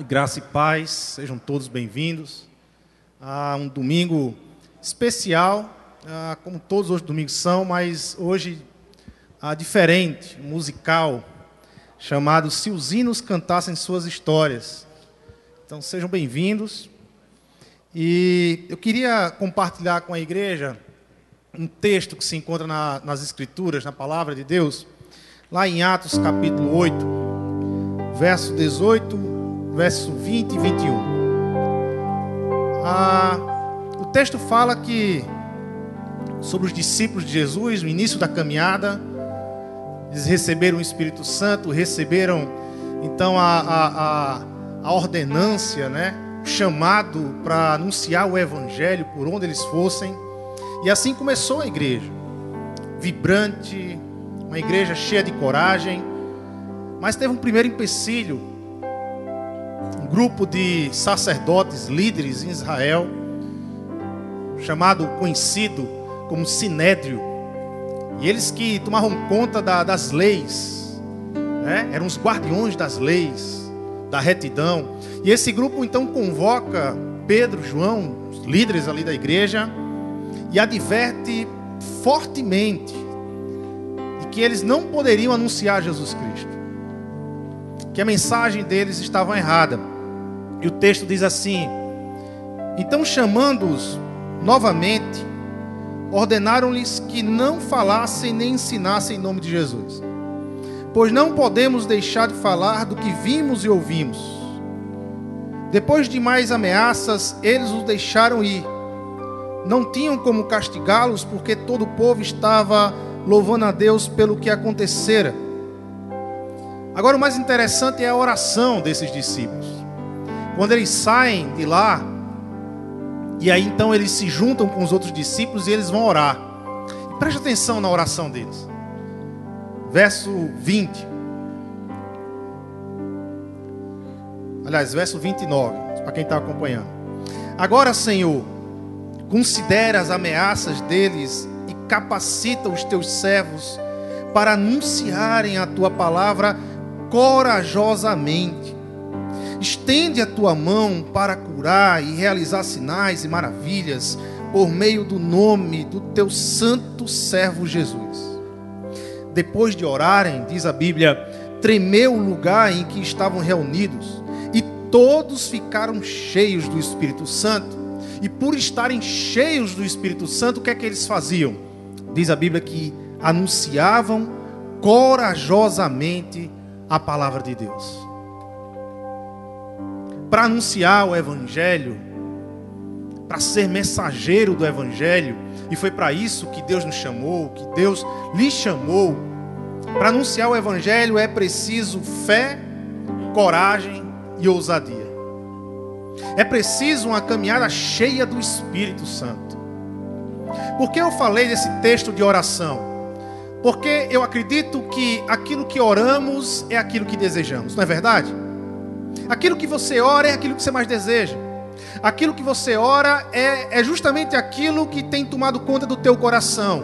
Graça e paz, sejam todos bem-vindos a um domingo especial, como todos os domingos são, mas hoje ah, diferente, musical, chamado Se os Hinos Cantassem Suas Histórias. Então sejam bem-vindos. E eu queria compartilhar com a igreja um texto que se encontra na, nas Escrituras, na palavra de Deus, lá em Atos capítulo 8, verso 18, verso 20 e 21. Ah, o texto fala que sobre os discípulos de Jesus, no início da caminhada, eles receberam o Espírito Santo, receberam então a, a, a, a ordenância, né? o chamado para anunciar o Evangelho por onde eles fossem. E assim começou a igreja, vibrante, uma igreja cheia de coragem. Mas teve um primeiro empecilho. Grupo de sacerdotes, líderes em Israel, chamado, conhecido como Sinédrio. E eles que tomavam conta da, das leis, né? eram os guardiões das leis, da retidão. E esse grupo então convoca Pedro, João, os líderes ali da igreja, e adverte fortemente de que eles não poderiam anunciar Jesus Cristo, que a mensagem deles estava errada. E o texto diz assim: Então, chamando-os novamente, ordenaram-lhes que não falassem nem ensinassem em nome de Jesus, pois não podemos deixar de falar do que vimos e ouvimos. Depois de mais ameaças, eles os deixaram ir não tinham como castigá-los, porque todo o povo estava louvando a Deus pelo que acontecera. Agora, o mais interessante é a oração desses discípulos. Quando eles saem de lá, e aí então eles se juntam com os outros discípulos e eles vão orar. Preste atenção na oração deles. Verso 20. Aliás, verso 29, para quem está acompanhando. Agora, Senhor, Considera as ameaças deles e capacita os teus servos para anunciarem a tua palavra corajosamente. Estende a tua mão para curar e realizar sinais e maravilhas por meio do nome do teu santo servo Jesus. Depois de orarem, diz a Bíblia, tremeu o lugar em que estavam reunidos e todos ficaram cheios do Espírito Santo e por estarem cheios do Espírito Santo, o que é que eles faziam? Diz a Bíblia que anunciavam corajosamente a palavra de Deus. Para anunciar o Evangelho, para ser mensageiro do Evangelho, e foi para isso que Deus nos chamou, que Deus lhe chamou. Para anunciar o Evangelho é preciso fé, coragem e ousadia. É preciso uma caminhada cheia do Espírito Santo. Por que eu falei desse texto de oração? Porque eu acredito que aquilo que oramos é aquilo que desejamos, não é verdade? Aquilo que você ora é aquilo que você mais deseja. Aquilo que você ora é, é justamente aquilo que tem tomado conta do teu coração.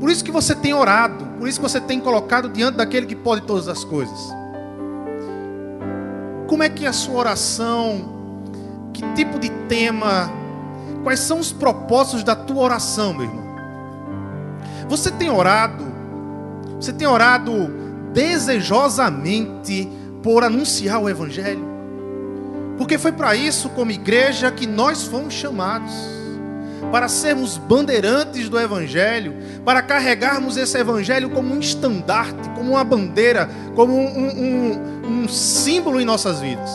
Por isso que você tem orado, por isso que você tem colocado diante daquele que pode todas as coisas. Como é que a sua oração que tipo de tema? Quais são os propósitos da tua oração, meu irmão? Você tem orado? Você tem orado desejosamente por anunciar o Evangelho? Porque foi para isso, como igreja, que nós fomos chamados para sermos bandeirantes do Evangelho, para carregarmos esse Evangelho como um estandarte, como uma bandeira, como um, um, um símbolo em nossas vidas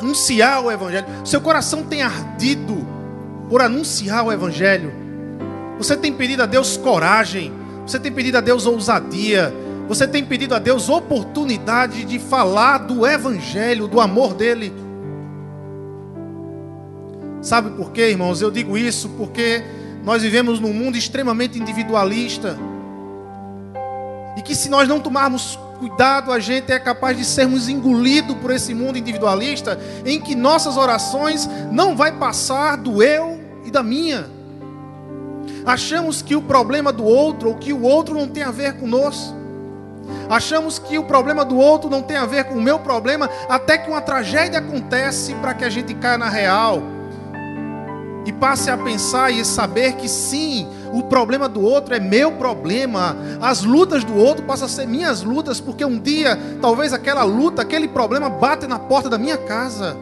anunciar o Evangelho. Seu coração tem ardido por anunciar o Evangelho. Você tem pedido a Deus coragem. Você tem pedido a Deus ousadia. Você tem pedido a Deus oportunidade de falar do Evangelho, do amor dEle. Sabe por quê, irmãos? Eu digo isso porque nós vivemos num mundo extremamente individualista. E que se nós não tomarmos cuidado, a gente é capaz de sermos engolidos por esse mundo individualista, em que nossas orações não vai passar do eu e da minha. Achamos que o problema do outro, ou que o outro não tem a ver conosco. Achamos que o problema do outro não tem a ver com o meu problema, até que uma tragédia acontece para que a gente caia na real e passe a pensar e saber que sim, o problema do outro é meu problema, as lutas do outro passam a ser minhas lutas, porque um dia, talvez aquela luta, aquele problema bate na porta da minha casa.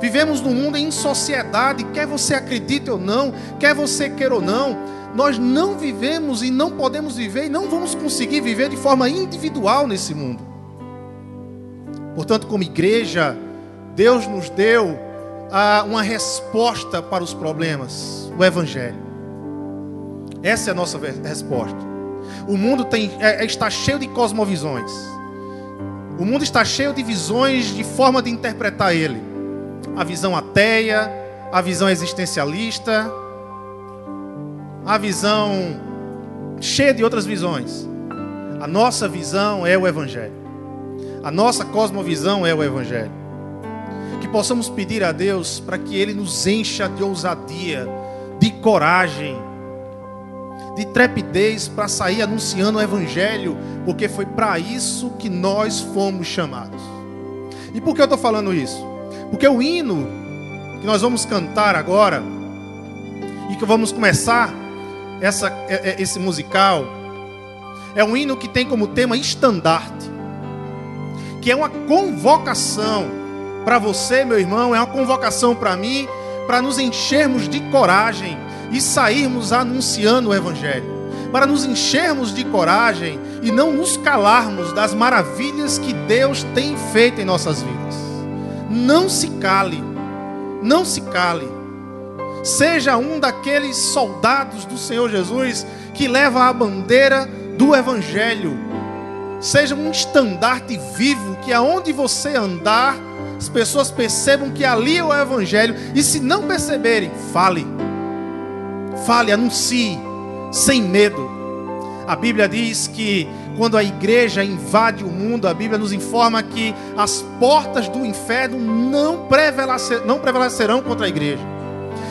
Vivemos num mundo em sociedade, quer você acredite ou não, quer você queira ou não, nós não vivemos e não podemos viver e não vamos conseguir viver de forma individual nesse mundo. Portanto, como igreja, Deus nos deu ah, uma resposta para os problemas: o Evangelho. Essa é a nossa resposta. O mundo tem, é, é, está cheio de cosmovisões. O mundo está cheio de visões de forma de interpretar ele. A visão ateia, a visão existencialista, a visão cheia de outras visões. A nossa visão é o Evangelho. A nossa cosmovisão é o Evangelho. Que possamos pedir a Deus para que Ele nos encha de ousadia, de coragem, de trepidez para sair anunciando o Evangelho, porque foi para isso que nós fomos chamados. E por que eu estou falando isso? Porque o hino que nós vamos cantar agora, e que vamos começar essa, é, é, esse musical é um hino que tem como tema estandarte, que é uma convocação para você, meu irmão, é uma convocação para mim, para nos enchermos de coragem e sairmos anunciando o Evangelho, para nos enchermos de coragem e não nos calarmos das maravilhas que Deus tem feito em nossas vidas. Não se cale, não se cale. Seja um daqueles soldados do Senhor Jesus que leva a bandeira do Evangelho. Seja um estandarte vivo que aonde você andar, as pessoas percebam que ali é o Evangelho. E se não perceberem, fale. Fale, anuncie, sem medo. A Bíblia diz que quando a igreja invade o mundo, a Bíblia nos informa que as portas do inferno não, prevalecerão contra a igreja.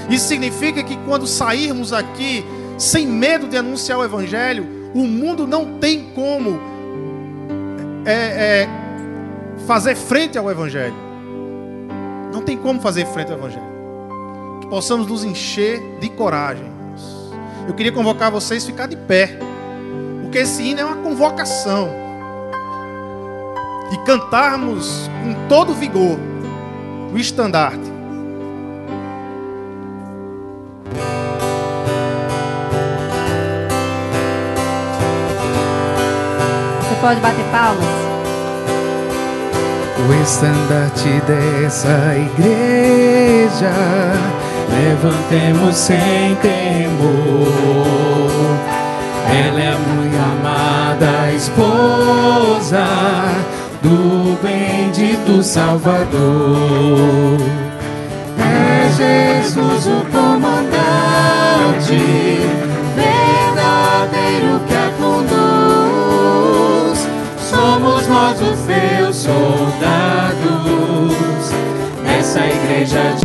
Isso significa que quando sairmos aqui sem medo de anunciar o Evangelho, o mundo não tem como é, é, fazer frente ao Evangelho. Não tem como fazer frente ao Evangelho. Que possamos nos encher de coragem. Eu queria convocar vocês a ficar de pé, porque esse hino é uma convocação. E cantarmos com todo vigor o estandarte. Pode bater palmas. O estandarte dessa igreja, levantemos sem temor. Ela é muito amada esposa do bendito Salvador. É Jesus o comandante, verdadeiro que a somos teus soldados nessa igreja de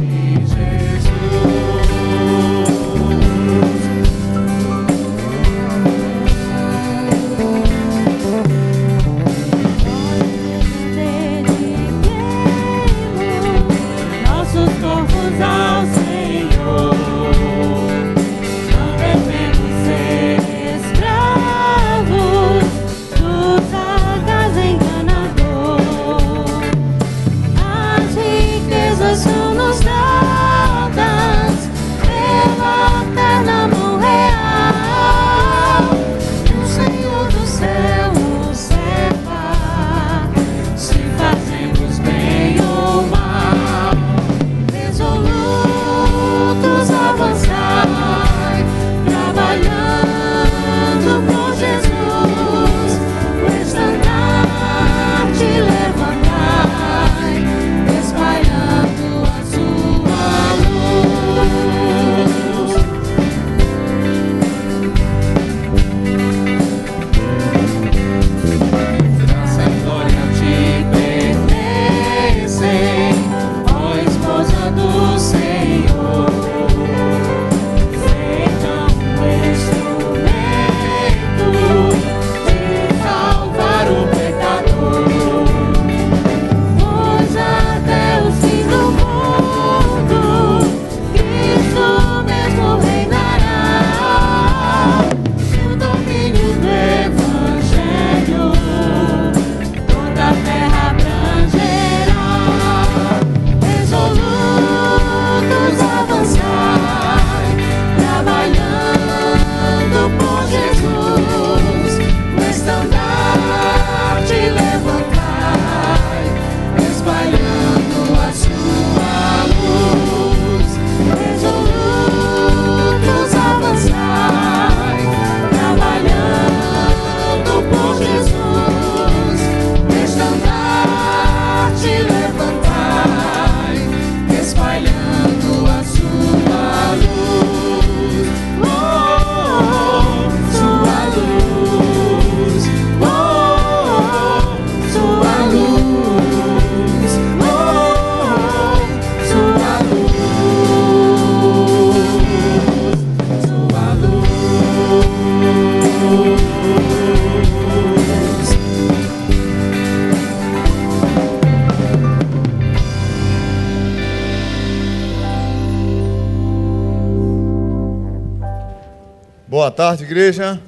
igreja.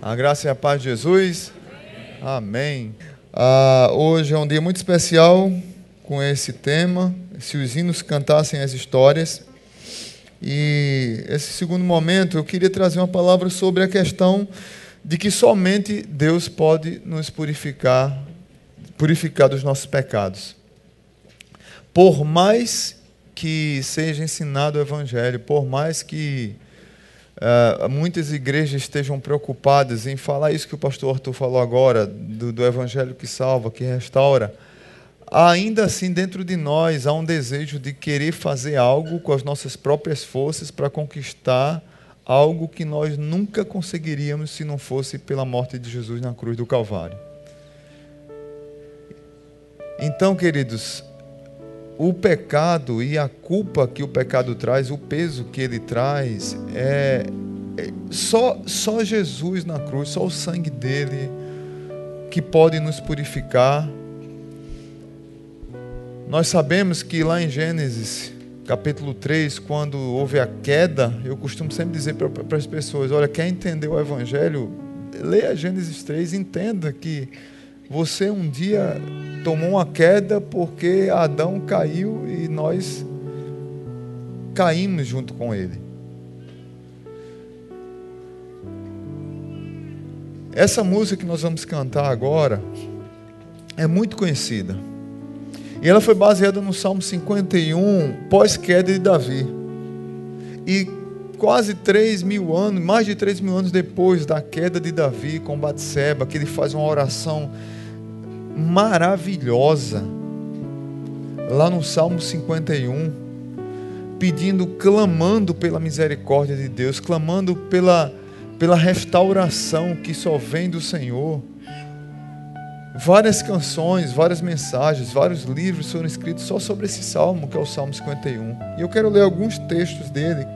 A graça e a paz de Jesus. Amém. Ah, hoje é um dia muito especial com esse tema. Se os hinos cantassem as histórias. E esse segundo momento eu queria trazer uma palavra sobre a questão de que somente Deus pode nos purificar, purificar dos nossos pecados. Por mais que seja ensinado o Evangelho, por mais que uh, muitas igrejas estejam preocupadas em falar isso que o pastor Arthur falou agora, do, do Evangelho que salva, que restaura, ainda assim dentro de nós há um desejo de querer fazer algo com as nossas próprias forças para conquistar algo que nós nunca conseguiríamos se não fosse pela morte de Jesus na cruz do Calvário. Então, queridos, o pecado e a culpa que o pecado traz, o peso que ele traz, é, é só, só Jesus na cruz, só o sangue dele que pode nos purificar. Nós sabemos que lá em Gênesis, capítulo 3, quando houve a queda, eu costumo sempre dizer para as pessoas: olha, quer entender o Evangelho? Leia Gênesis 3 entenda que você um dia tomou uma queda porque Adão caiu e nós caímos junto com ele. Essa música que nós vamos cantar agora é muito conhecida. E ela foi baseada no Salmo 51, pós-queda de Davi. E quase 3 mil anos, mais de 3 mil anos depois da queda de Davi com Batseba, que ele faz uma oração maravilhosa, lá no Salmo 51, pedindo, clamando pela misericórdia de Deus, clamando pela, pela restauração que só vem do Senhor. Várias canções, várias mensagens, vários livros foram escritos só sobre esse salmo, que é o Salmo 51. E eu quero ler alguns textos dele.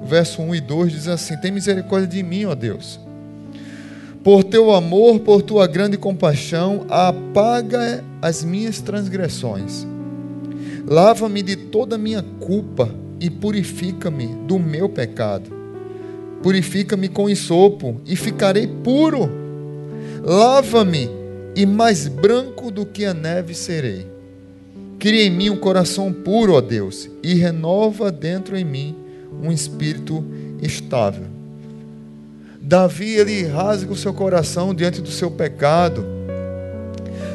O verso 1 e 2 diz assim: Tem misericórdia de mim, ó Deus por teu amor, por tua grande compaixão, apaga as minhas transgressões. Lava-me de toda a minha culpa e purifica-me do meu pecado. Purifica-me com ensopo e ficarei puro. Lava-me e mais branco do que a neve serei. Cria em mim um coração puro, ó Deus, e renova dentro em mim um espírito estável. Davi ele rasga o seu coração diante do seu pecado,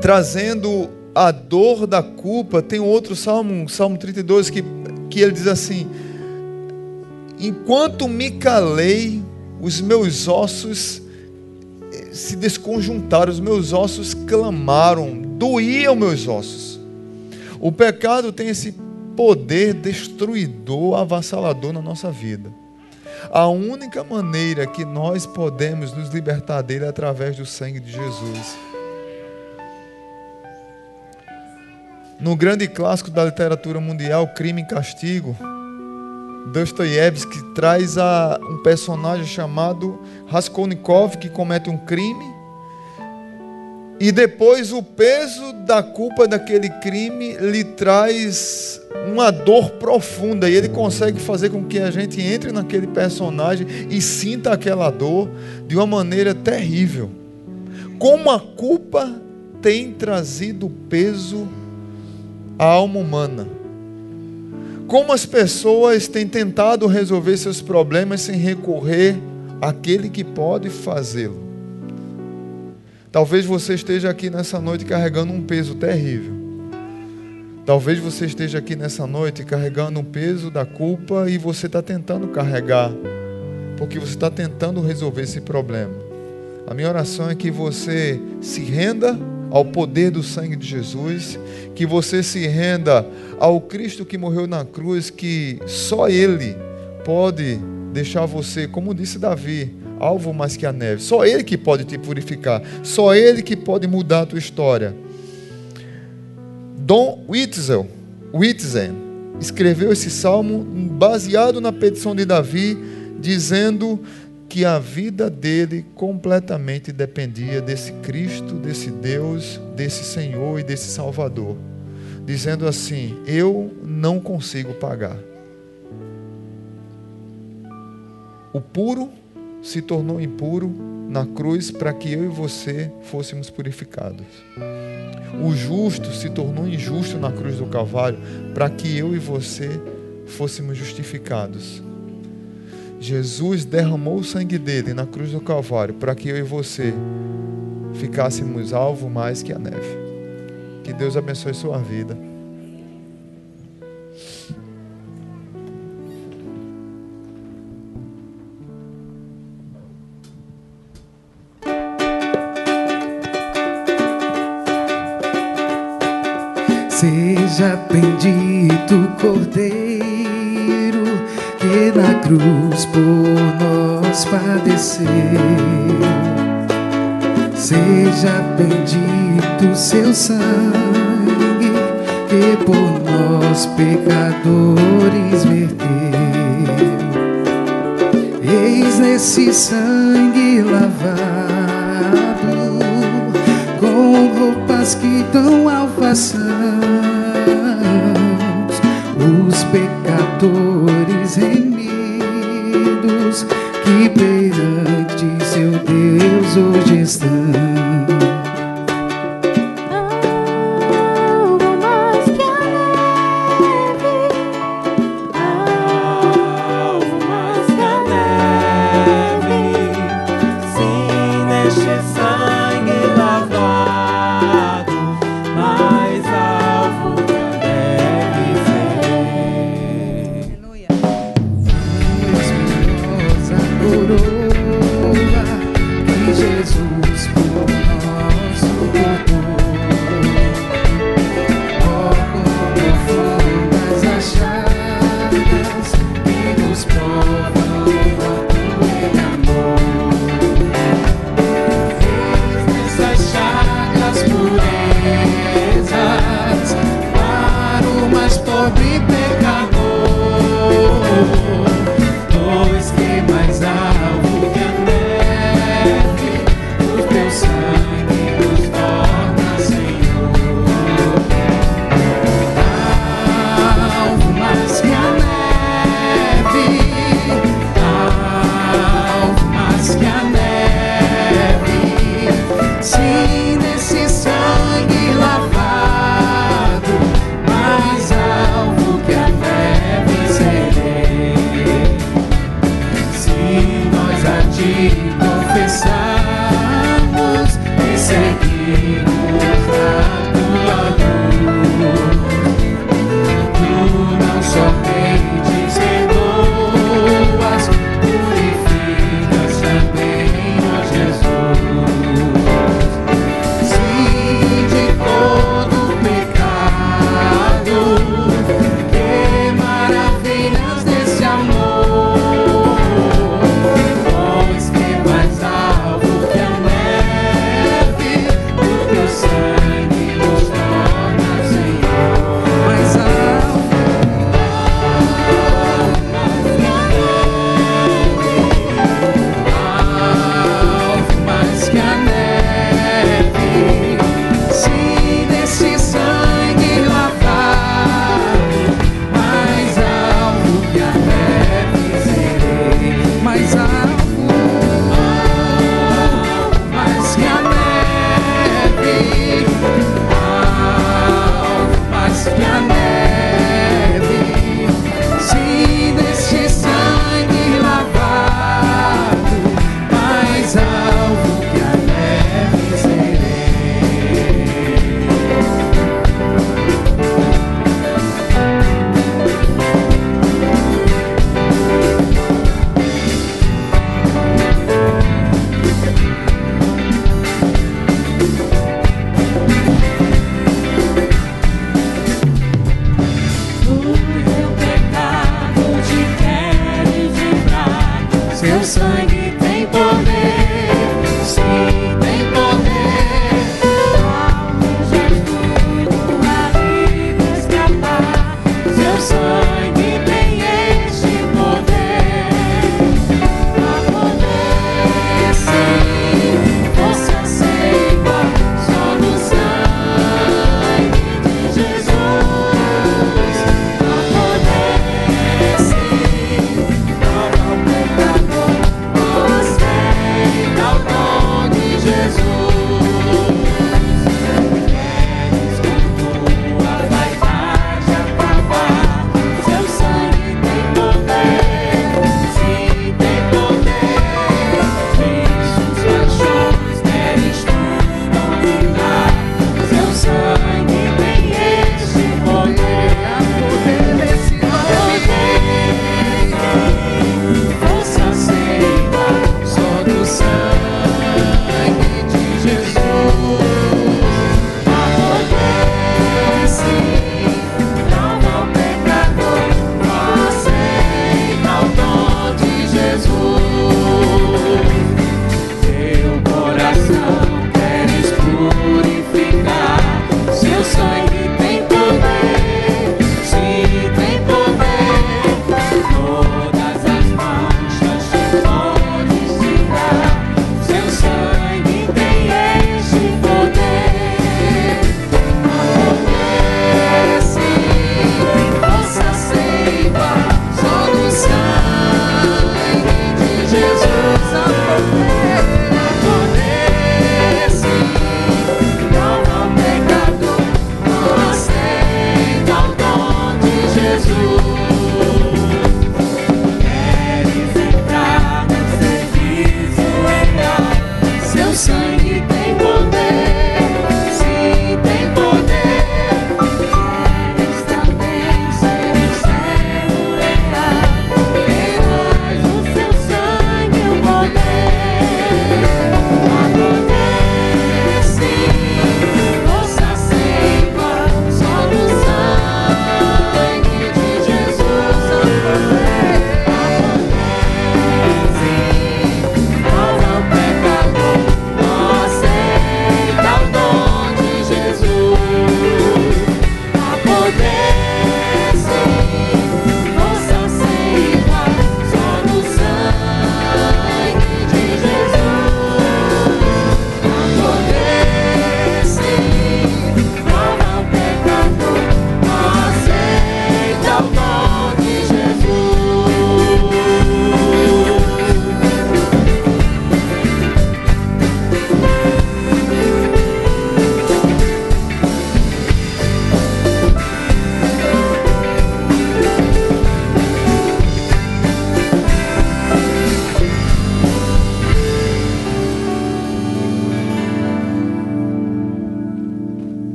trazendo a dor da culpa. Tem outro salmo, Salmo 32, que, que ele diz assim: Enquanto me calei, os meus ossos se desconjuntaram, os meus ossos clamaram, doíam meus ossos. O pecado tem esse poder destruidor, avassalador na nossa vida. A única maneira que nós podemos nos libertar dele é através do sangue de Jesus. No grande clássico da literatura mundial, Crime e Castigo, Dostoiévski traz a, um personagem chamado Raskolnikov que comete um crime e depois o peso da culpa daquele crime lhe traz uma dor profunda e ele consegue fazer com que a gente entre naquele personagem e sinta aquela dor de uma maneira terrível. Como a culpa tem trazido peso à alma humana. Como as pessoas têm tentado resolver seus problemas sem recorrer àquele que pode fazê-lo. Talvez você esteja aqui nessa noite carregando um peso terrível. Talvez você esteja aqui nessa noite carregando um peso da culpa e você está tentando carregar, porque você está tentando resolver esse problema. A minha oração é que você se renda ao poder do sangue de Jesus, que você se renda ao Cristo que morreu na cruz, que só Ele pode deixar você, como disse Davi, alvo mais que a neve. Só Ele que pode te purificar. Só Ele que pode mudar a tua história. Dom Witzel, Witzel escreveu esse salmo baseado na petição de Davi, dizendo que a vida dele completamente dependia desse Cristo, desse Deus, desse Senhor e desse Salvador. Dizendo assim: Eu não consigo pagar O puro se tornou impuro na cruz para que eu e você fôssemos purificados. O justo se tornou injusto na cruz do Calvário para que eu e você fôssemos justificados. Jesus derramou o sangue dele na cruz do Calvário para que eu e você ficássemos alvo mais que a neve. Que Deus abençoe sua vida. Cruz por nós padeceu. Seja bendito seu sangue que por nós pecadores verteu. Eis nesse sangue lavado com roupas que dão alfaçãos que perante seu Deus hoje estão.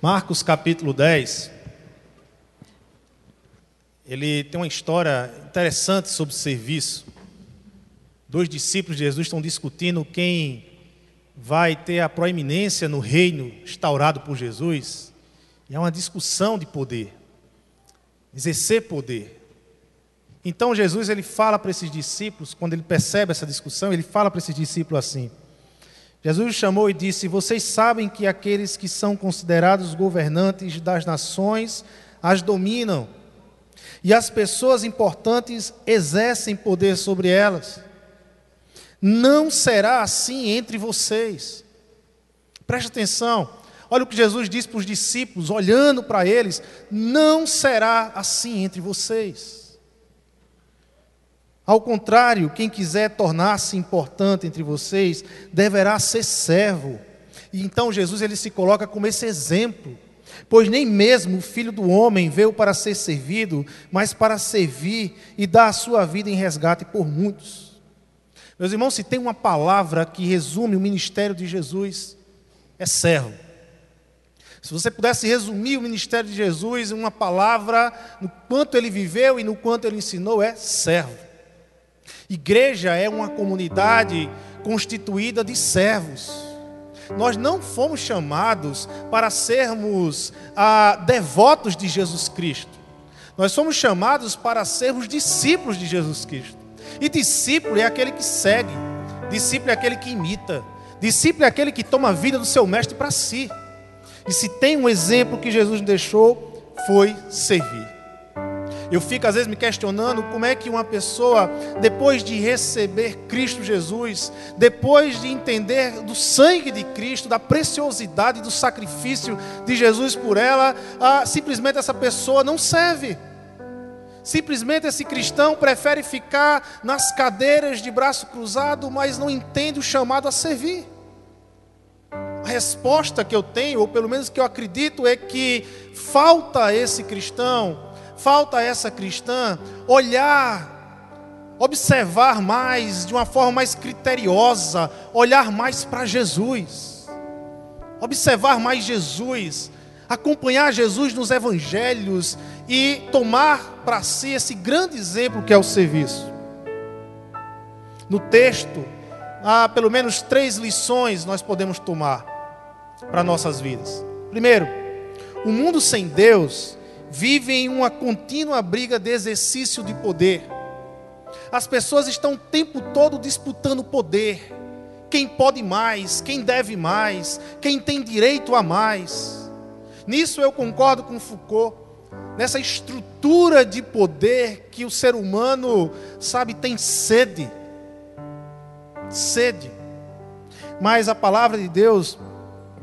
Marcos capítulo 10. Ele tem uma história interessante sobre serviço. Dois discípulos de Jesus estão discutindo quem vai ter a proeminência no reino instaurado por Jesus. E é uma discussão de poder. Exercer poder. Então Jesus ele fala para esses discípulos, quando ele percebe essa discussão, ele fala para esses discípulos assim: Jesus chamou e disse: Vocês sabem que aqueles que são considerados governantes das nações as dominam, e as pessoas importantes exercem poder sobre elas. Não será assim entre vocês. Preste atenção. Olha o que Jesus disse para os discípulos, olhando para eles: não será assim entre vocês. Ao contrário, quem quiser tornar-se importante entre vocês, deverá ser servo. E então Jesus ele se coloca como esse exemplo. Pois nem mesmo o filho do homem veio para ser servido, mas para servir e dar a sua vida em resgate por muitos. Meus irmãos, se tem uma palavra que resume o ministério de Jesus, é servo. Se você pudesse resumir o ministério de Jesus em uma palavra, no quanto ele viveu e no quanto ele ensinou, é servo. Igreja é uma comunidade constituída de servos. Nós não fomos chamados para sermos ah, devotos de Jesus Cristo. Nós somos chamados para sermos discípulos de Jesus Cristo. E discípulo é aquele que segue, discípulo é aquele que imita, discípulo é aquele que toma a vida do seu mestre para si. E se tem um exemplo que Jesus deixou, foi servir. Eu fico às vezes me questionando como é que uma pessoa, depois de receber Cristo Jesus, depois de entender do sangue de Cristo, da preciosidade do sacrifício de Jesus por ela, ah, simplesmente essa pessoa não serve. Simplesmente esse cristão prefere ficar nas cadeiras de braço cruzado, mas não entende o chamado a servir. A resposta que eu tenho, ou pelo menos que eu acredito, é que falta a esse cristão, falta essa cristã olhar, observar mais, de uma forma mais criteriosa, olhar mais para Jesus, observar mais Jesus, acompanhar Jesus nos evangelhos e tomar para si esse grande exemplo que é o serviço. No texto, há pelo menos três lições nós podemos tomar para nossas vidas. Primeiro, o mundo sem Deus vive em uma contínua briga de exercício de poder. As pessoas estão o tempo todo disputando poder. Quem pode mais, quem deve mais, quem tem direito a mais. Nisso eu concordo com Foucault nessa estrutura de poder que o ser humano, sabe, tem sede. Sede. Mas a palavra de Deus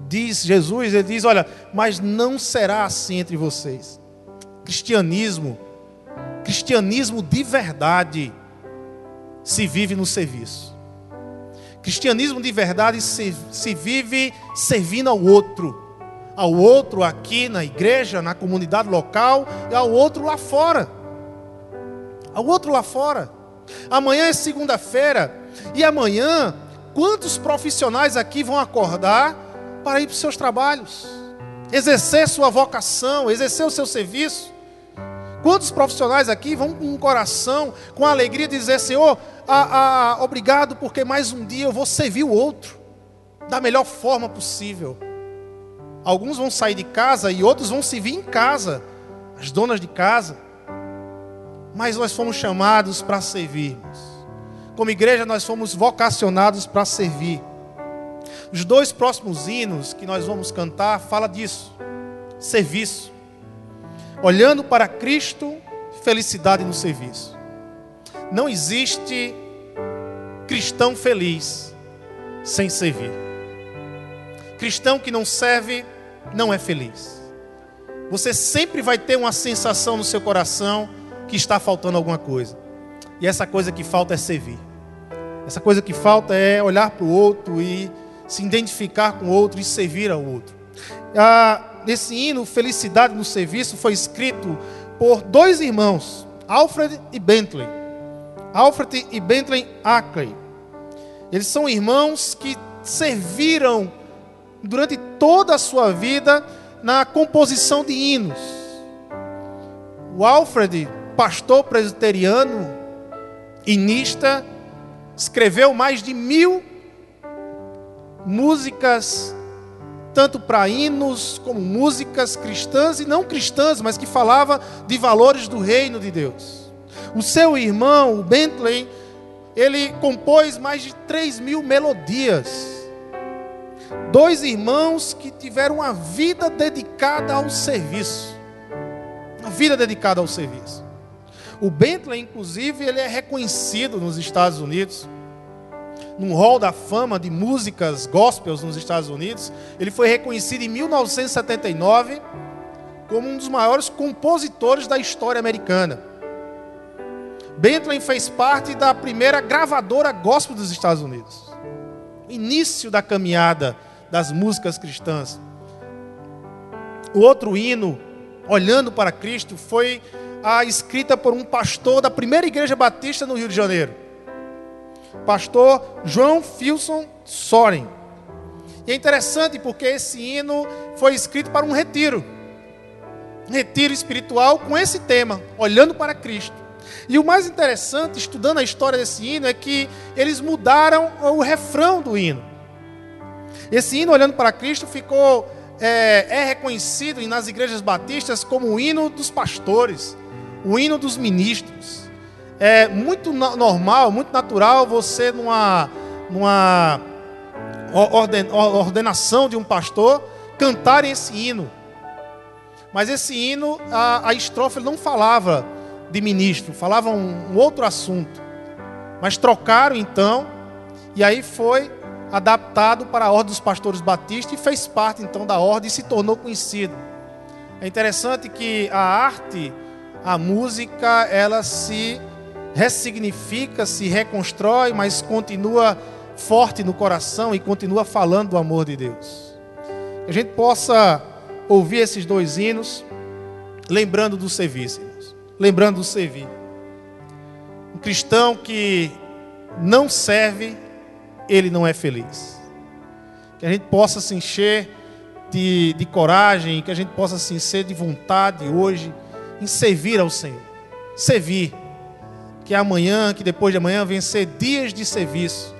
diz, Jesus, ele diz: Olha, mas não será assim entre vocês. Cristianismo, cristianismo de verdade, se vive no serviço. Cristianismo de verdade se, se vive servindo ao outro ao outro aqui na igreja, na comunidade local, e ao outro lá fora. Ao outro lá fora. Amanhã é segunda-feira, e amanhã, quantos profissionais aqui vão acordar para ir para os seus trabalhos, exercer sua vocação, exercer o seu serviço? Quantos profissionais aqui vão com um coração, com alegria, dizer: Senhor, obrigado, porque mais um dia eu vou servir o outro da melhor forma possível. Alguns vão sair de casa e outros vão se vir em casa, as donas de casa. Mas nós fomos chamados para servirmos. Como igreja, nós fomos vocacionados para servir. Os dois próximos hinos que nós vamos cantar fala disso. Serviço. Olhando para Cristo, felicidade no serviço. Não existe cristão feliz sem servir. Cristão que não serve não é feliz. Você sempre vai ter uma sensação no seu coração que está faltando alguma coisa. E essa coisa que falta é servir. Essa coisa que falta é olhar para o outro e se identificar com o outro e servir ao outro. Ah, esse hino, Felicidade no Serviço, foi escrito por dois irmãos, Alfred e Bentley. Alfred e Bentley Ackley. Eles são irmãos que serviram durante toda a sua vida na composição de hinos. O Alfred, pastor presbiteriano, inista, escreveu mais de mil músicas, tanto para hinos como músicas cristãs e não cristãs, mas que falava de valores do reino de Deus. O seu irmão, o Bentley, ele compôs mais de 3 mil melodias. Dois irmãos que tiveram uma vida dedicada ao serviço. Uma vida dedicada ao serviço. O Bentley, inclusive, ele é reconhecido nos Estados Unidos, num hall da fama de músicas gospels nos Estados Unidos. Ele foi reconhecido em 1979 como um dos maiores compositores da história americana. Bentley fez parte da primeira gravadora gospel dos Estados Unidos. Início da caminhada das músicas cristãs. O outro hino, Olhando para Cristo, foi a escrita por um pastor da primeira igreja batista no Rio de Janeiro. Pastor João Filson Soren. E é interessante porque esse hino foi escrito para um retiro. Um retiro espiritual com esse tema, olhando para Cristo. E o mais interessante, estudando a história desse hino, é que eles mudaram o refrão do hino. Esse hino, olhando para Cristo, ficou é, é reconhecido nas igrejas batistas como o hino dos pastores, o hino dos ministros. É muito normal, muito natural você, numa, numa orden, ordenação de um pastor, cantar esse hino. Mas esse hino, a, a estrofe não falava de ministro, falava um, um outro assunto. Mas trocaram então, e aí foi adaptado para a ordem dos pastores batistas e fez parte então da ordem e se tornou conhecido. É interessante que a arte, a música, ela se ressignifica, se reconstrói, mas continua forte no coração e continua falando do amor de Deus. Que a gente possa ouvir esses dois hinos, lembrando do serviço, lembrando do servir. Um cristão que não serve ele não é feliz. Que a gente possa se encher de, de coragem, que a gente possa se encher de vontade hoje em servir ao Senhor. Servir. Que amanhã, que depois de amanhã, vencer dias de serviço.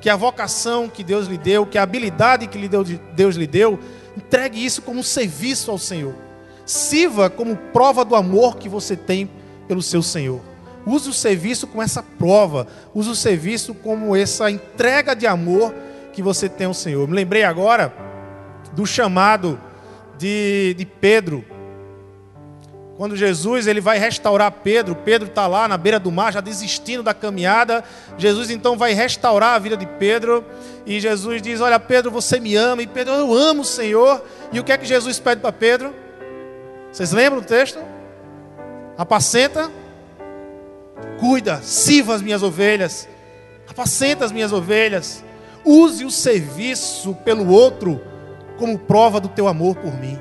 Que a vocação que Deus lhe deu, que a habilidade que Deus lhe deu, entregue isso como serviço ao Senhor. Sirva como prova do amor que você tem pelo seu Senhor. Use o serviço como essa prova. Use o serviço como essa entrega de amor que você tem ao Senhor. Me lembrei agora do chamado de, de Pedro. Quando Jesus ele vai restaurar Pedro, Pedro está lá na beira do mar, já desistindo da caminhada. Jesus então vai restaurar a vida de Pedro. E Jesus diz: Olha, Pedro, você me ama. E Pedro, eu amo o Senhor. E o que é que Jesus pede para Pedro? Vocês lembram do texto? Apacenta Cuida, sirva as minhas ovelhas, apacenta as minhas ovelhas, use o serviço pelo outro como prova do teu amor por mim.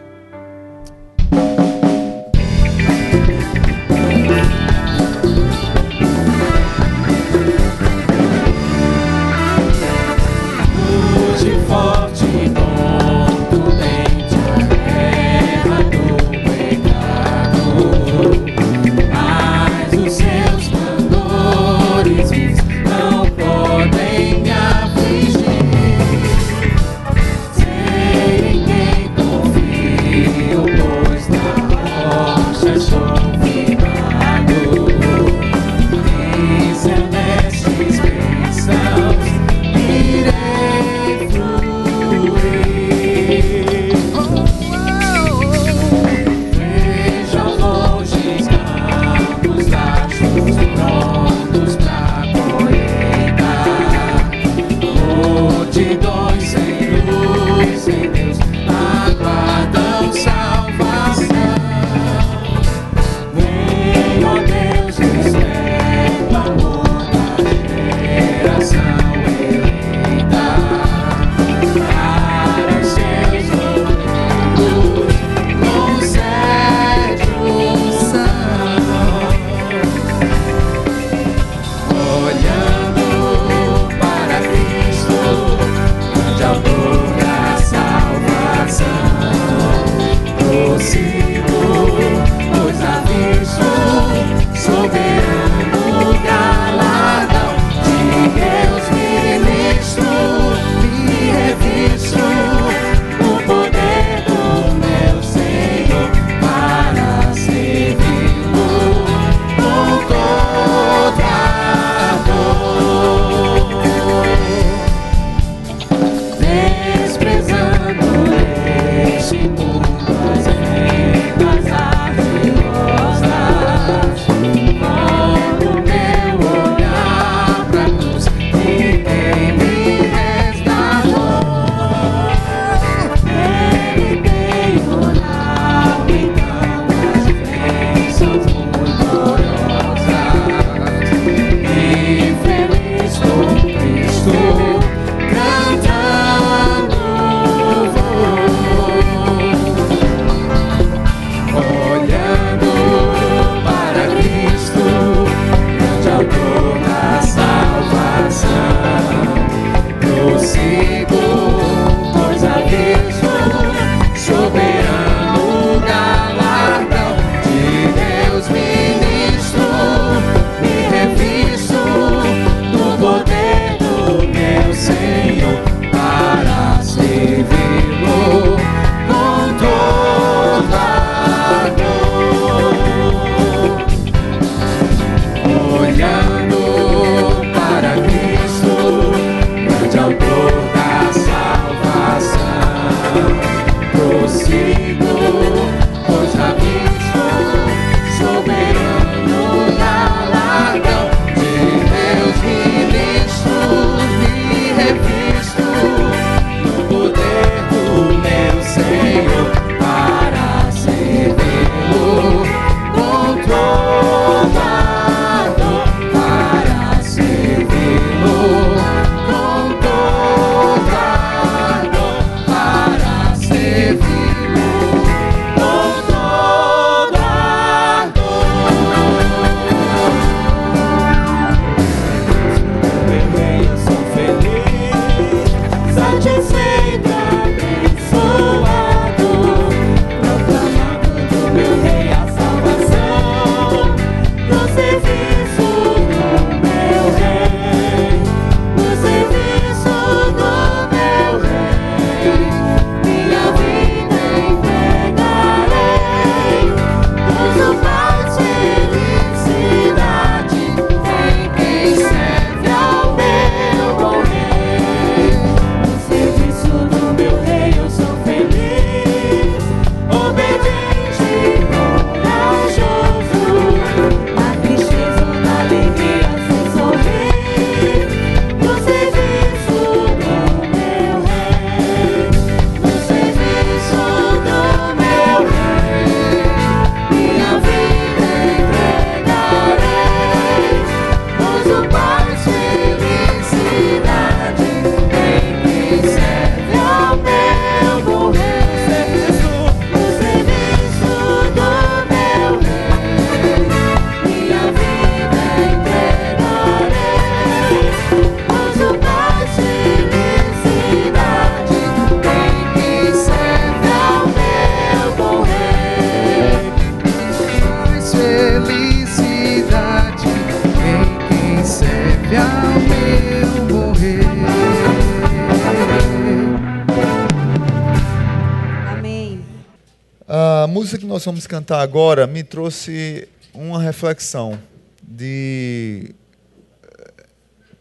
Nós vamos cantar agora me trouxe uma reflexão de.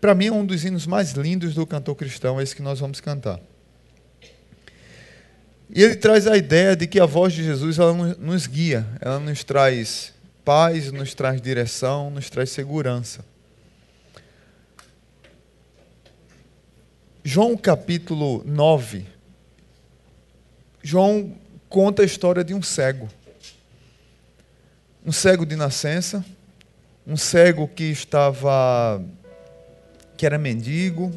Para mim, é um dos hinos mais lindos do cantor cristão, esse que nós vamos cantar. E ele traz a ideia de que a voz de Jesus ela nos guia, ela nos traz paz, nos traz direção, nos traz segurança. João capítulo 9. João conta a história de um cego. Um cego de nascença, um cego que estava que era mendigo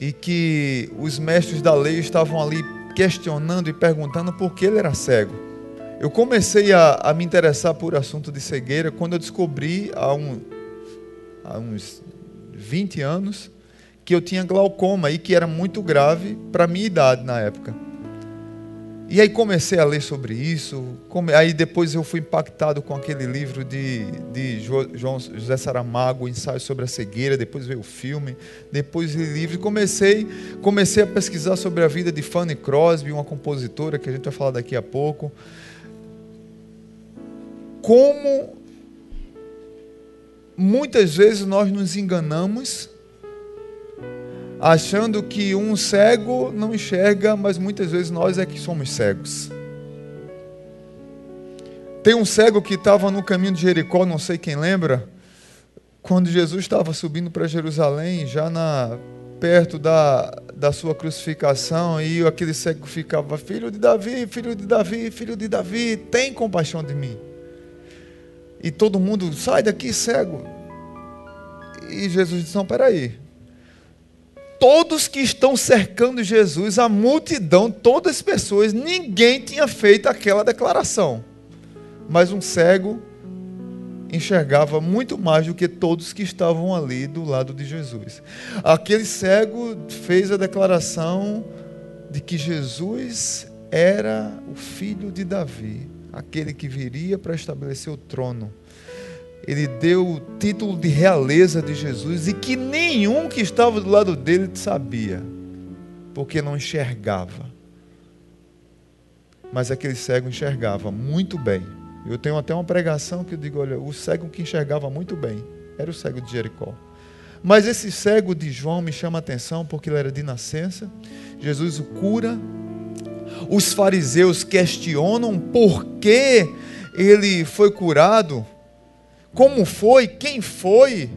e que os mestres da lei estavam ali questionando e perguntando por que ele era cego. Eu comecei a, a me interessar por assunto de cegueira quando eu descobri há, um, há uns 20 anos que eu tinha glaucoma e que era muito grave para minha idade na época. E aí comecei a ler sobre isso. Aí depois eu fui impactado com aquele livro de, de João José Saramago, Ensaio sobre a Cegueira. Depois veio o filme. Depois li livro. Comecei, comecei a pesquisar sobre a vida de Fanny Crosby, uma compositora que a gente vai falar daqui a pouco. Como muitas vezes nós nos enganamos achando que um cego não enxerga, mas muitas vezes nós é que somos cegos. Tem um cego que estava no caminho de Jericó, não sei quem lembra, quando Jesus estava subindo para Jerusalém, já na perto da, da sua crucificação, e aquele cego ficava: Filho de Davi, filho de Davi, filho de Davi, tem compaixão de mim. E todo mundo, sai daqui, cego. E Jesus disse: Não, peraí, todos que estão cercando Jesus, a multidão, todas as pessoas, ninguém tinha feito aquela declaração. Mas um cego enxergava muito mais do que todos que estavam ali do lado de Jesus. Aquele cego fez a declaração de que Jesus era o filho de Davi, aquele que viria para estabelecer o trono ele deu o título de realeza de Jesus e que nenhum que estava do lado dele sabia, porque não enxergava. Mas aquele cego enxergava muito bem. Eu tenho até uma pregação que eu digo: olha, o cego que enxergava muito bem era o cego de Jericó. Mas esse cego de João me chama a atenção porque ele era de nascença. Jesus o cura. os fariseus questionam por que ele foi curado, como foi, quem foi,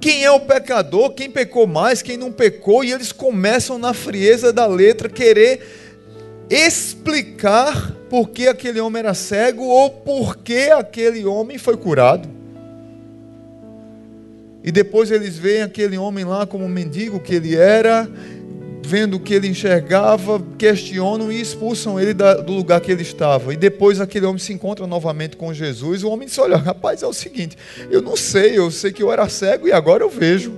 quem é o pecador, quem pecou mais, quem não pecou, e eles começam na frieza da letra querer explicar por que aquele homem era cego ou por que aquele homem foi curado. E depois eles veem aquele homem lá como mendigo que ele era, vendo o que ele enxergava, questionam e expulsam ele do lugar que ele estava. E depois aquele homem se encontra novamente com Jesus. O homem diz: Olha, rapaz, é o seguinte, eu não sei, eu sei que eu era cego e agora eu vejo.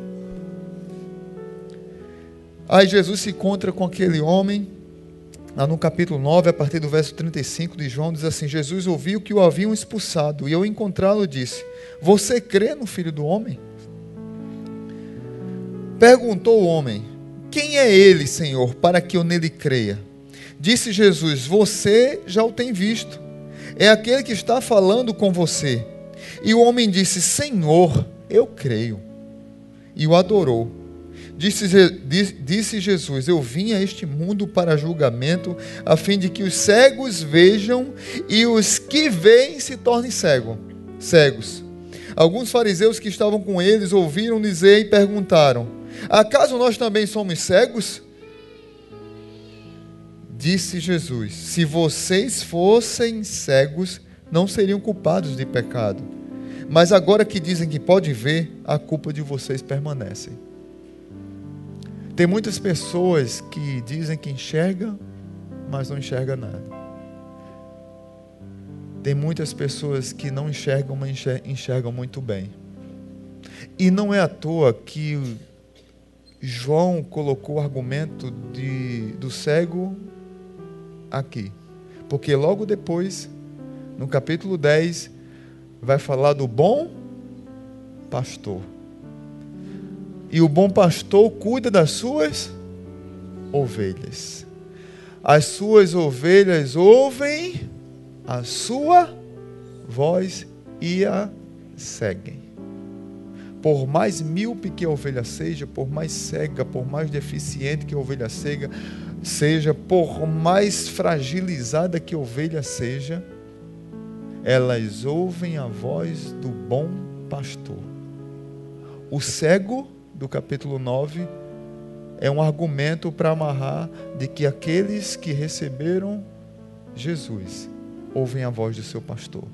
Aí Jesus se encontra com aquele homem, lá no capítulo 9, a partir do verso 35 de João, diz assim: Jesus ouviu que o haviam expulsado, e ao encontrá-lo disse: Você crê no filho do homem? Perguntou o homem: quem é ele, Senhor, para que eu nele creia? Disse Jesus: Você já o tem visto. É aquele que está falando com você. E o homem disse: Senhor, eu creio. E o adorou. Disse, disse, Jesus: Eu vim a este mundo para julgamento, a fim de que os cegos vejam e os que veem se tornem cego, cegos. Alguns fariseus que estavam com eles ouviram dizer e perguntaram: Acaso nós também somos cegos? Disse Jesus: Se vocês fossem cegos, não seriam culpados de pecado. Mas agora que dizem que pode ver, a culpa de vocês permanece. Tem muitas pessoas que dizem que enxergam, mas não enxergam nada. Tem muitas pessoas que não enxergam, mas enxergam muito bem. E não é à toa que João colocou o argumento de, do cego aqui. Porque logo depois, no capítulo 10, vai falar do bom pastor. E o bom pastor cuida das suas ovelhas. As suas ovelhas ouvem a sua voz e a seguem. Por mais míope que a ovelha seja, por mais cega, por mais deficiente que a ovelha seja, seja, por mais fragilizada que a ovelha seja, elas ouvem a voz do bom pastor. O cego do capítulo 9 é um argumento para amarrar de que aqueles que receberam Jesus ouvem a voz do seu pastor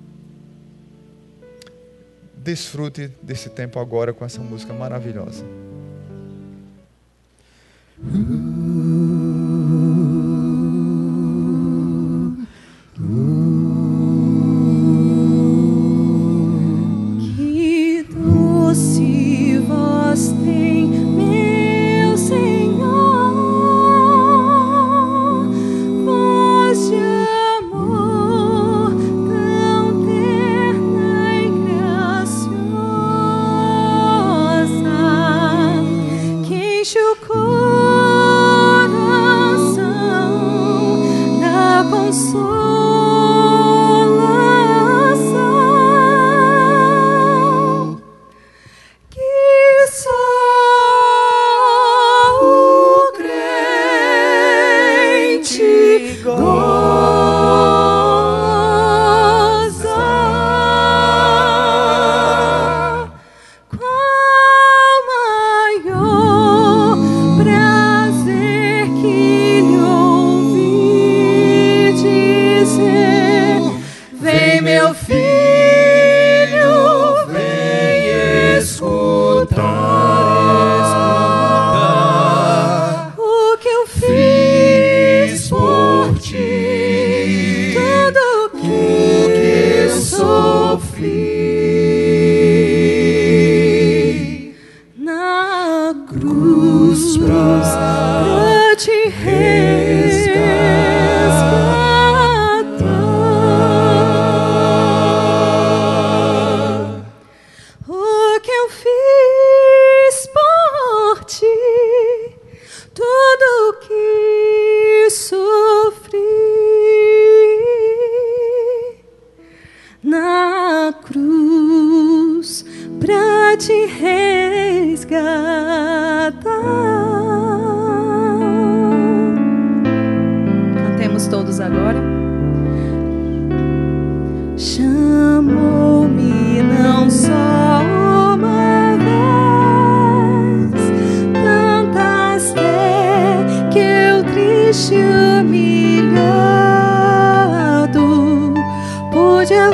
desfrute desse tempo agora com essa música maravilhosa. Vamos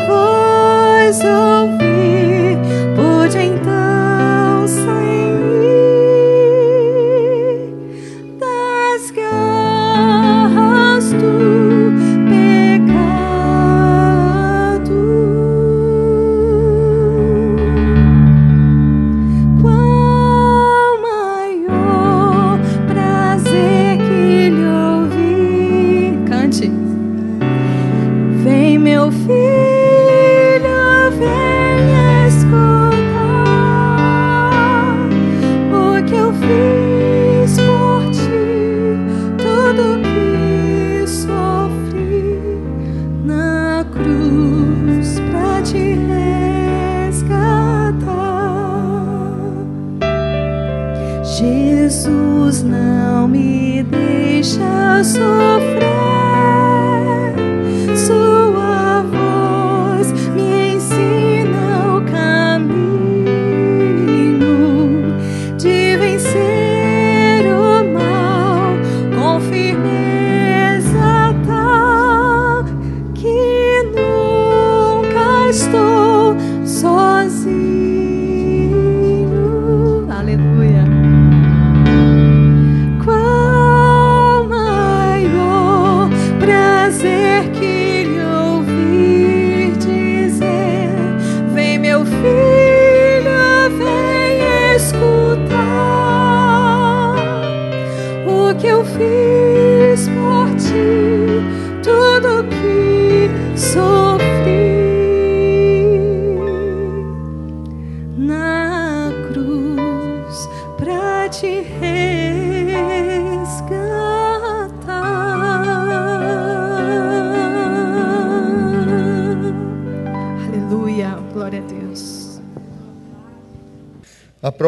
pude a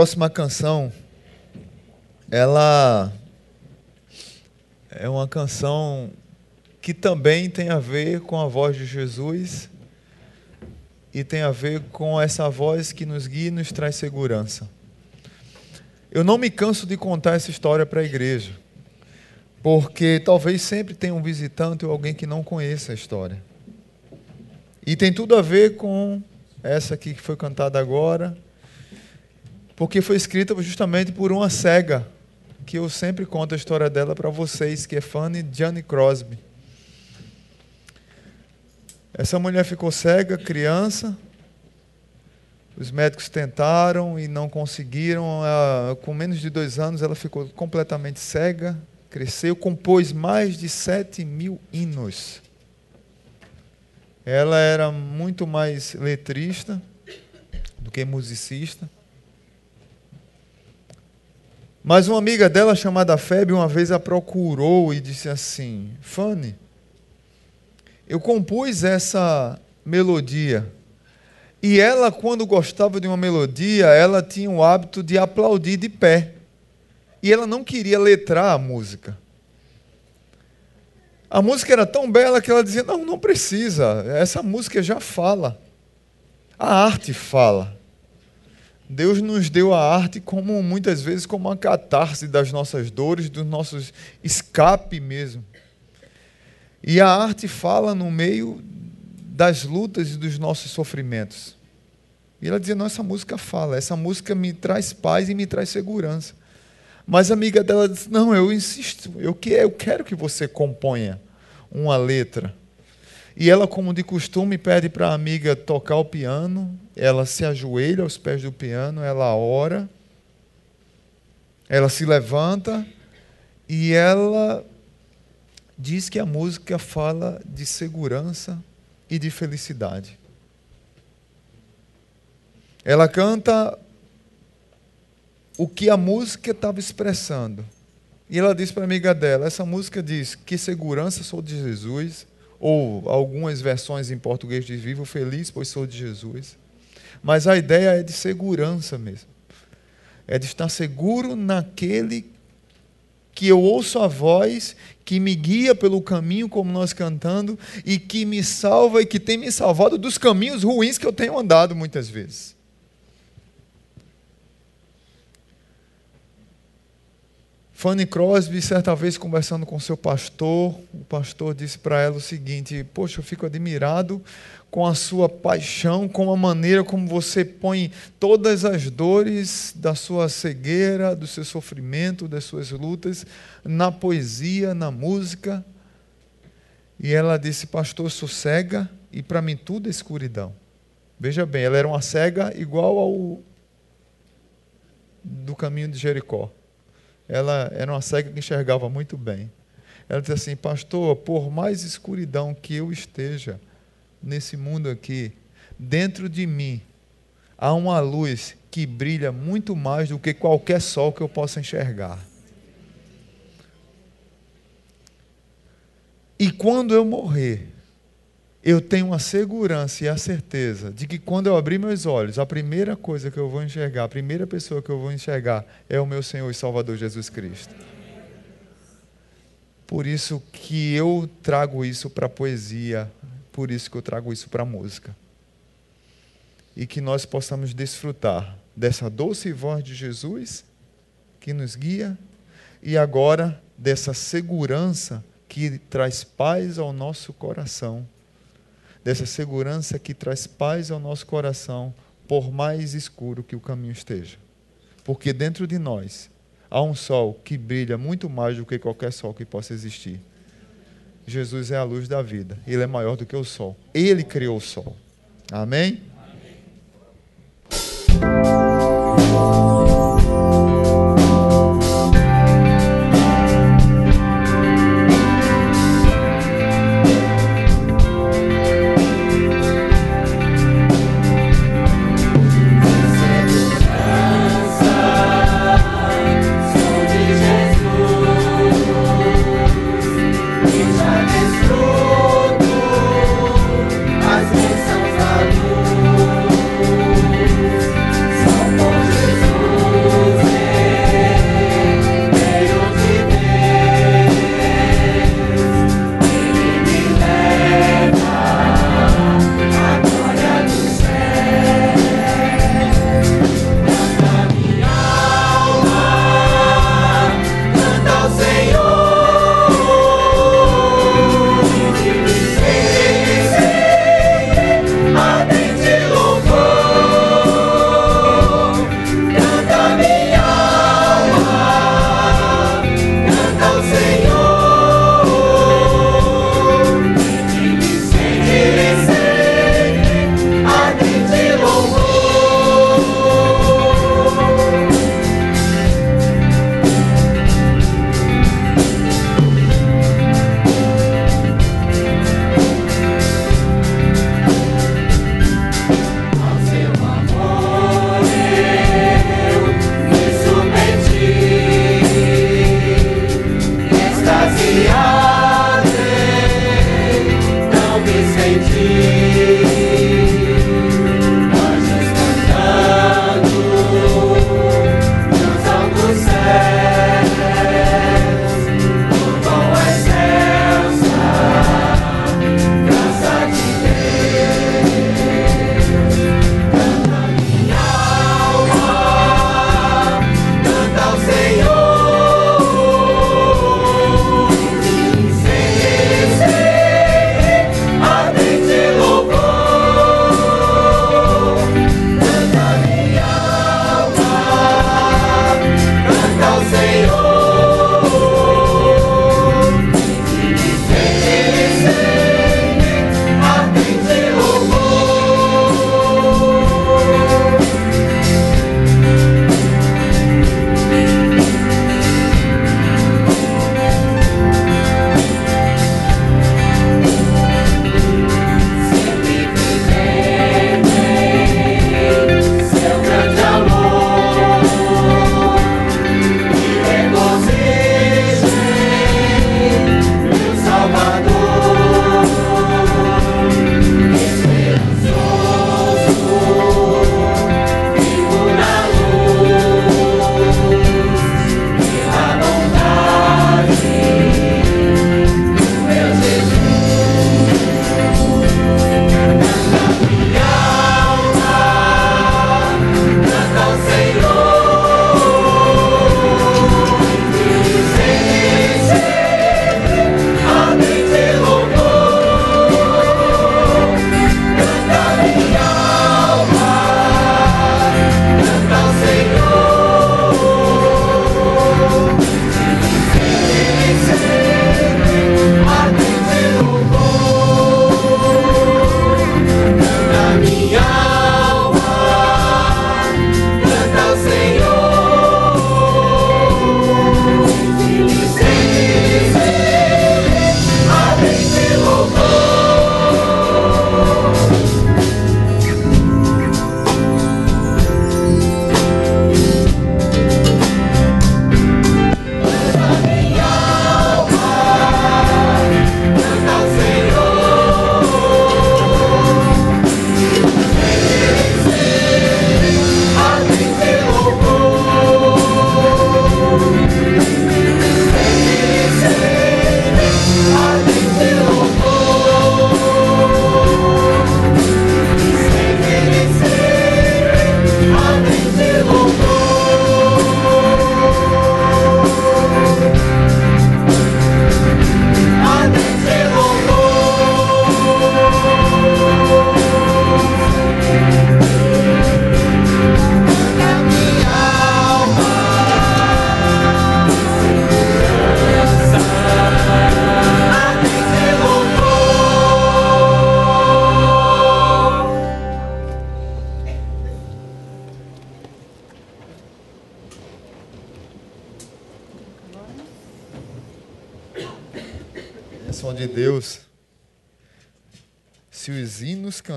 próxima canção, ela é uma canção que também tem a ver com a voz de Jesus e tem a ver com essa voz que nos guia e nos traz segurança. Eu não me canso de contar essa história para a igreja, porque talvez sempre tenha um visitante ou alguém que não conheça a história. E tem tudo a ver com essa aqui que foi cantada agora, porque foi escrita justamente por uma cega, que eu sempre conto a história dela para vocês, que é Fanny Jane Crosby. Essa mulher ficou cega, criança. Os médicos tentaram e não conseguiram. Com menos de dois anos, ela ficou completamente cega, cresceu, compôs mais de sete mil hinos. Ela era muito mais letrista do que musicista. Mas uma amiga dela, chamada Febe, uma vez a procurou e disse assim: Fanny, eu compus essa melodia. E ela, quando gostava de uma melodia, ela tinha o hábito de aplaudir de pé. E ela não queria letrar a música. A música era tão bela que ela dizia: Não, não precisa, essa música já fala. A arte fala. Deus nos deu a arte como muitas vezes como uma catarse das nossas dores, dos nossos escape mesmo. E a arte fala no meio das lutas e dos nossos sofrimentos. E ela dizia: Não, essa música fala, essa música me traz paz e me traz segurança. Mas a amiga dela disse: Não, eu insisto, eu, que, eu quero que você componha uma letra. E ela, como de costume, pede para a amiga tocar o piano. Ela se ajoelha aos pés do piano, ela ora, ela se levanta e ela diz que a música fala de segurança e de felicidade. Ela canta o que a música estava expressando. E ela diz para a amiga dela: essa música diz que segurança sou de Jesus, ou algumas versões em português diz vivo feliz, pois sou de Jesus. Mas a ideia é de segurança mesmo. É de estar seguro naquele que eu ouço a voz, que me guia pelo caminho, como nós cantando, e que me salva e que tem me salvado dos caminhos ruins que eu tenho andado muitas vezes. Fanny Crosby, certa vez conversando com seu pastor, o pastor disse para ela o seguinte: Poxa, eu fico admirado com a sua paixão, com a maneira como você põe todas as dores da sua cegueira, do seu sofrimento, das suas lutas, na poesia, na música. E ela disse: Pastor, sou cega e para mim tudo é escuridão. Veja bem, ela era uma cega igual ao do caminho de Jericó ela era uma cega que enxergava muito bem. Ela disse assim: Pastor, por mais escuridão que eu esteja nesse mundo aqui, dentro de mim há uma luz que brilha muito mais do que qualquer sol que eu possa enxergar. E quando eu morrer, eu tenho a segurança e a certeza de que quando eu abrir meus olhos, a primeira coisa que eu vou enxergar, a primeira pessoa que eu vou enxergar é o meu Senhor e Salvador Jesus Cristo. Por isso que eu trago isso para a poesia, por isso que eu trago isso para a música. E que nós possamos desfrutar dessa doce voz de Jesus que nos guia e agora dessa segurança que traz paz ao nosso coração dessa segurança que traz paz ao nosso coração, por mais escuro que o caminho esteja. Porque dentro de nós há um sol que brilha muito mais do que qualquer sol que possa existir. Jesus é a luz da vida, ele é maior do que o sol. Ele criou o sol. Amém? Amém.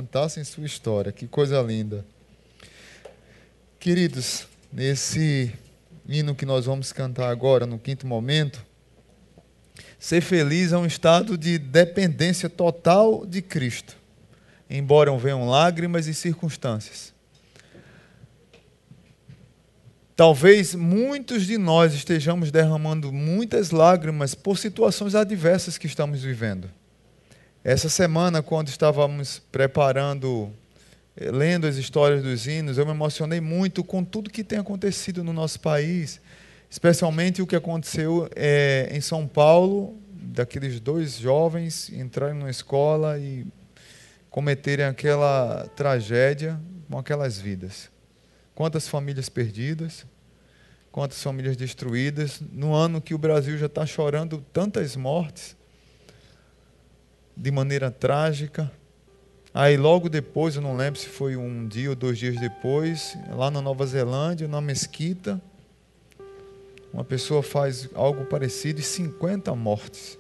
Hinos cantassem sua história, que coisa linda. Queridos, nesse hino que nós vamos cantar agora, no quinto momento, ser feliz é um estado de dependência total de Cristo, embora venham lágrimas e circunstâncias. Talvez muitos de nós estejamos derramando muitas lágrimas por situações adversas que estamos vivendo. Essa semana, quando estávamos preparando, eh, lendo as histórias dos hinos, eu me emocionei muito com tudo que tem acontecido no nosso país, especialmente o que aconteceu é, em São Paulo, daqueles dois jovens entrarem numa escola e cometerem aquela tragédia com aquelas vidas. Quantas famílias perdidas, quantas famílias destruídas, no ano que o Brasil já está chorando tantas mortes, de maneira trágica. Aí logo depois, eu não lembro se foi um dia ou dois dias depois, lá na Nova Zelândia, na mesquita, uma pessoa faz algo parecido e 50 mortes.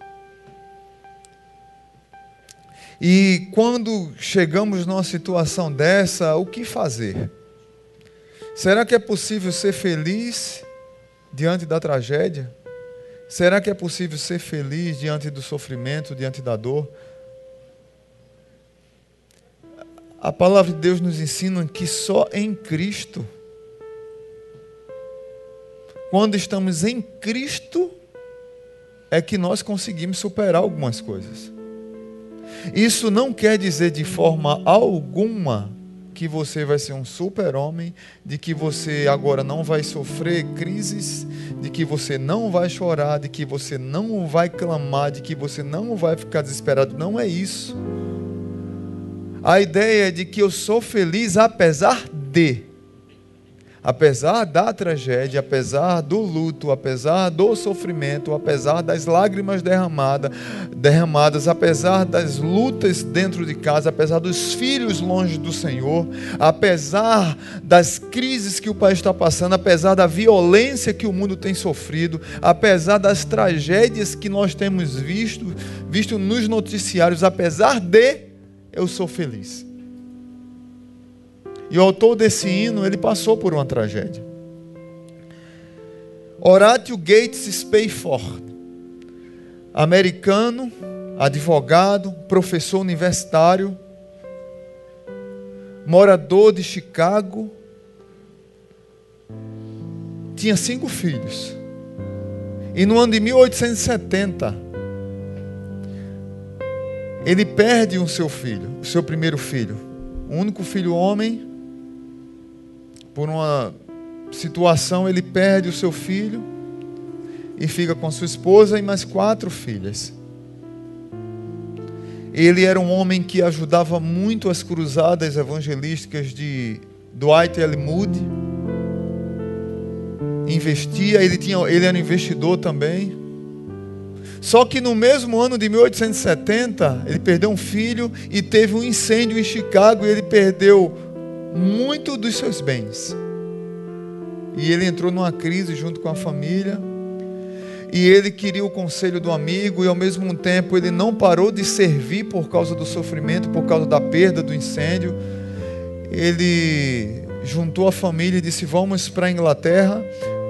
E quando chegamos numa situação dessa, o que fazer? Será que é possível ser feliz diante da tragédia? Será que é possível ser feliz diante do sofrimento, diante da dor? A palavra de Deus nos ensina que só em Cristo, quando estamos em Cristo, é que nós conseguimos superar algumas coisas. Isso não quer dizer de forma alguma que você vai ser um super-homem, de que você agora não vai sofrer crises, de que você não vai chorar, de que você não vai clamar, de que você não vai ficar desesperado. Não é isso. A ideia é de que eu sou feliz apesar de. Apesar da tragédia, apesar do luto, apesar do sofrimento, apesar das lágrimas derramadas, derramadas, apesar das lutas dentro de casa, apesar dos filhos longe do Senhor, apesar das crises que o país está passando, apesar da violência que o mundo tem sofrido, apesar das tragédias que nós temos visto, visto nos noticiários, apesar de eu sou feliz. E o autor desse hino, ele passou por uma tragédia. Horatio Gates Spayford, americano, advogado, professor universitário, morador de Chicago, tinha cinco filhos. E no ano de 1870, ele perde o seu filho, o seu primeiro filho, o único filho homem, por uma situação, ele perde o seu filho e fica com sua esposa e mais quatro filhas. Ele era um homem que ajudava muito as cruzadas evangelísticas de Dwight L. Moody. Investia, ele, tinha, ele era investidor também. Só que no mesmo ano de 1870, ele perdeu um filho e teve um incêndio em Chicago e ele perdeu muito dos seus bens. E ele entrou numa crise junto com a família. E ele queria o conselho do amigo, e ao mesmo tempo ele não parou de servir por causa do sofrimento, por causa da perda do incêndio. Ele juntou a família e disse: Vamos para a Inglaterra,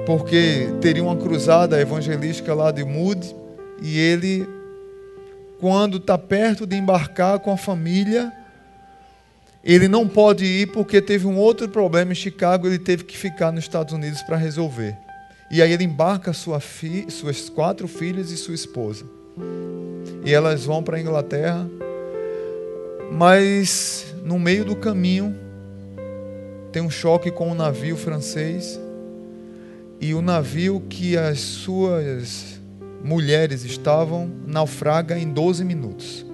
porque teria uma cruzada evangelística lá de Moody. E ele, quando está perto de embarcar com a família, ele não pode ir porque teve um outro problema em Chicago, ele teve que ficar nos Estados Unidos para resolver. E aí ele embarca sua fi, suas quatro filhas e sua esposa. E elas vão para a Inglaterra, mas no meio do caminho tem um choque com um navio francês. E o navio que as suas mulheres estavam naufraga em 12 minutos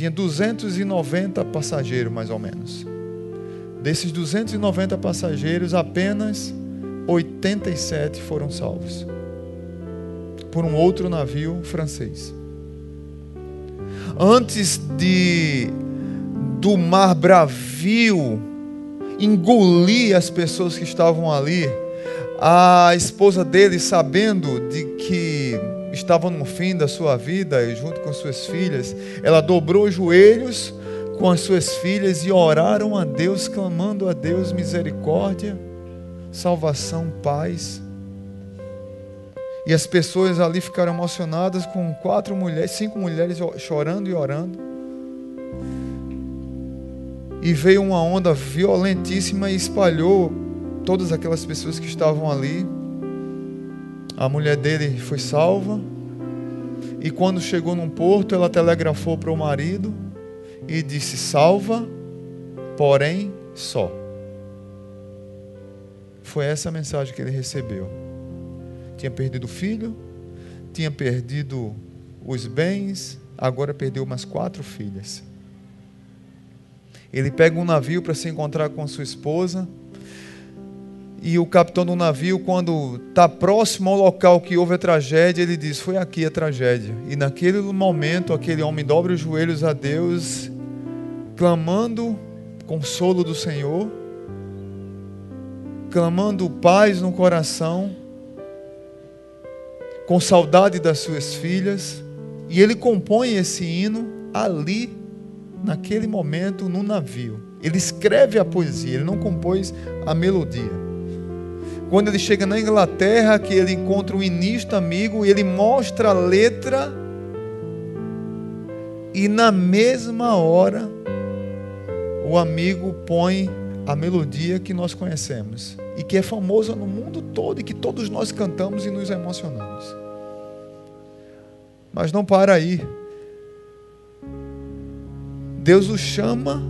tinha 290 passageiros, mais ou menos. Desses 290 passageiros, apenas 87 foram salvos por um outro navio francês. Antes de do mar bravio engolir as pessoas que estavam ali, a esposa dele, sabendo de que estava no fim da sua vida, junto com suas filhas, ela dobrou os joelhos com as suas filhas e oraram a Deus, clamando a Deus misericórdia, salvação, paz. E as pessoas ali ficaram emocionadas com quatro mulheres, cinco mulheres chorando e orando. E veio uma onda violentíssima e espalhou todas aquelas pessoas que estavam ali. A mulher dele foi salva. E quando chegou num porto, ela telegrafou para o marido e disse: Salva, porém só. Foi essa a mensagem que ele recebeu. Tinha perdido o filho, tinha perdido os bens, agora perdeu umas quatro filhas. Ele pega um navio para se encontrar com sua esposa. E o capitão do navio, quando está próximo ao local que houve a tragédia, ele diz: Foi aqui a tragédia. E naquele momento, aquele homem dobra os joelhos a Deus, clamando consolo do Senhor, clamando paz no coração, com saudade das suas filhas. E ele compõe esse hino ali, naquele momento, no navio. Ele escreve a poesia, ele não compôs a melodia quando ele chega na Inglaterra, que ele encontra um início amigo, e ele mostra a letra, e na mesma hora, o amigo põe a melodia que nós conhecemos, e que é famosa no mundo todo, e que todos nós cantamos e nos emocionamos. Mas não para aí. Deus o chama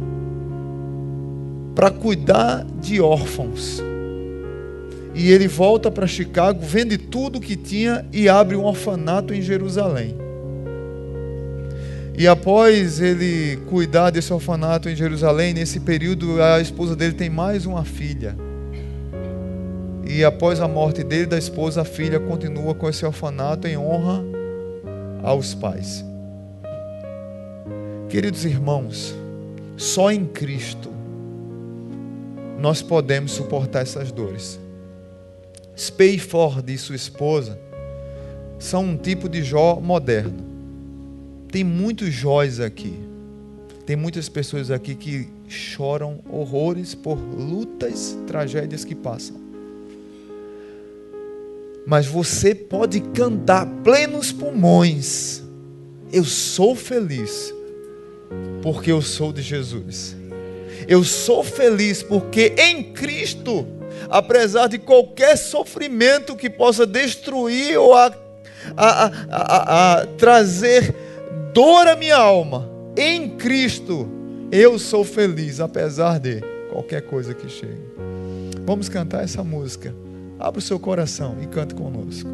para cuidar de órfãos. E ele volta para Chicago, vende tudo que tinha e abre um orfanato em Jerusalém. E após ele cuidar desse orfanato em Jerusalém, nesse período a esposa dele tem mais uma filha. E após a morte dele da esposa, a filha continua com esse orfanato em honra aos pais. Queridos irmãos, só em Cristo nós podemos suportar essas dores. Spayford e sua esposa são um tipo de Jó moderno. Tem muitos Jóis aqui. Tem muitas pessoas aqui que choram horrores por lutas, tragédias que passam. Mas você pode cantar plenos pulmões. Eu sou feliz porque eu sou de Jesus. Eu sou feliz porque em Cristo apesar de qualquer sofrimento que possa destruir ou a, a, a, trazer dor à minha alma, em Cristo eu sou feliz, apesar de qualquer coisa que chegue. Vamos cantar essa música. Abra o seu coração e cante conosco.